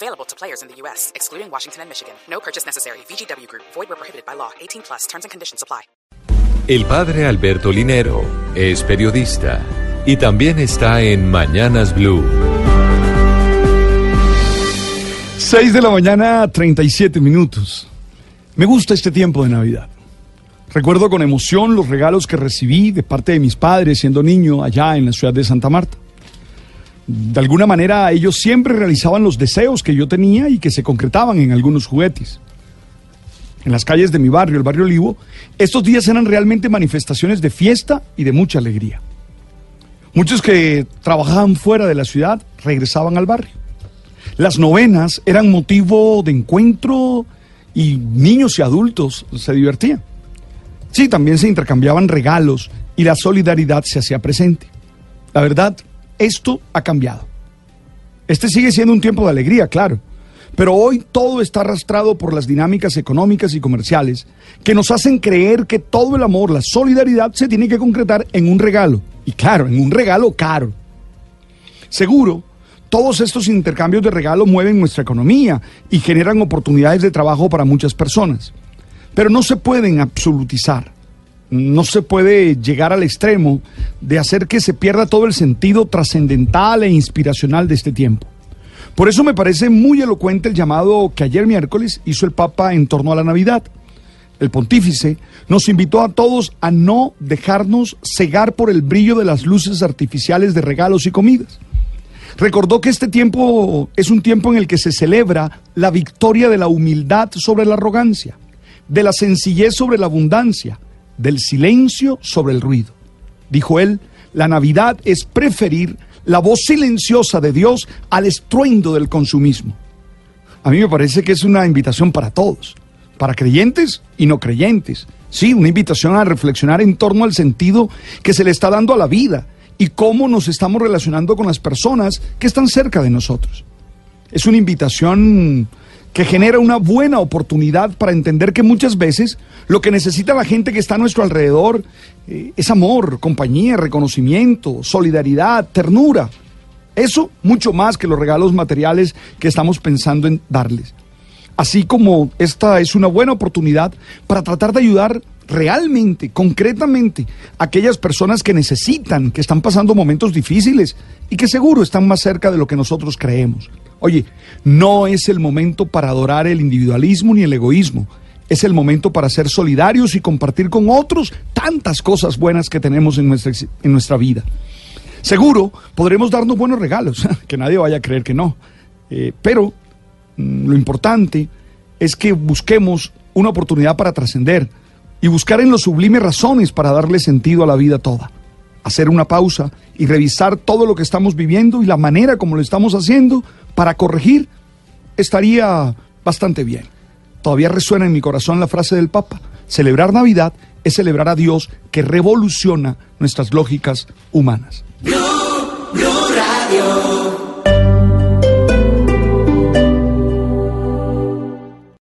Available to players in the U.S., excluding Washington and Michigan. No purchase necessary. VGW Group. Void where prohibited by law. 18 plus. Terms and conditions apply. El padre Alberto Linero es periodista y también está en Mañanas Blue. 6 de la mañana, 37 minutos. Me gusta este tiempo de Navidad. Recuerdo con emoción los regalos que recibí de parte de mis padres siendo niño allá en la ciudad de Santa Marta. De alguna manera ellos siempre realizaban los deseos que yo tenía y que se concretaban en algunos juguetes. En las calles de mi barrio, el barrio Olivo, estos días eran realmente manifestaciones de fiesta y de mucha alegría. Muchos que trabajaban fuera de la ciudad regresaban al barrio. Las novenas eran motivo de encuentro y niños y adultos se divertían. Sí, también se intercambiaban regalos y la solidaridad se hacía presente. La verdad, esto ha cambiado. Este sigue siendo un tiempo de alegría, claro, pero hoy todo está arrastrado por las dinámicas económicas y comerciales que nos hacen creer que todo el amor, la solidaridad se tiene que concretar en un regalo. Y claro, en un regalo caro. Seguro, todos estos intercambios de regalo mueven nuestra economía y generan oportunidades de trabajo para muchas personas. Pero no se pueden absolutizar. No se puede llegar al extremo de hacer que se pierda todo el sentido trascendental e inspiracional de este tiempo. Por eso me parece muy elocuente el llamado que ayer miércoles hizo el Papa en torno a la Navidad. El pontífice nos invitó a todos a no dejarnos cegar por el brillo de las luces artificiales de regalos y comidas. Recordó que este tiempo es un tiempo en el que se celebra la victoria de la humildad sobre la arrogancia, de la sencillez sobre la abundancia, del silencio sobre el ruido. Dijo él, la Navidad es preferir la voz silenciosa de Dios al estruendo del consumismo. A mí me parece que es una invitación para todos, para creyentes y no creyentes. Sí, una invitación a reflexionar en torno al sentido que se le está dando a la vida y cómo nos estamos relacionando con las personas que están cerca de nosotros. Es una invitación que genera una buena oportunidad para entender que muchas veces lo que necesita la gente que está a nuestro alrededor eh, es amor, compañía, reconocimiento, solidaridad, ternura. Eso mucho más que los regalos materiales que estamos pensando en darles. Así como esta es una buena oportunidad para tratar de ayudar realmente, concretamente, a aquellas personas que necesitan, que están pasando momentos difíciles y que seguro están más cerca de lo que nosotros creemos. Oye, no es el momento para adorar el individualismo ni el egoísmo. Es el momento para ser solidarios y compartir con otros tantas cosas buenas que tenemos en nuestra, en nuestra vida. Seguro podremos darnos buenos regalos, que nadie vaya a creer que no. Eh, pero mm, lo importante es que busquemos una oportunidad para trascender y buscar en lo sublime razones para darle sentido a la vida toda. Hacer una pausa y revisar todo lo que estamos viviendo y la manera como lo estamos haciendo para corregir estaría bastante bien. Todavía resuena en mi corazón la frase del Papa. Celebrar Navidad es celebrar a Dios que revoluciona nuestras lógicas humanas.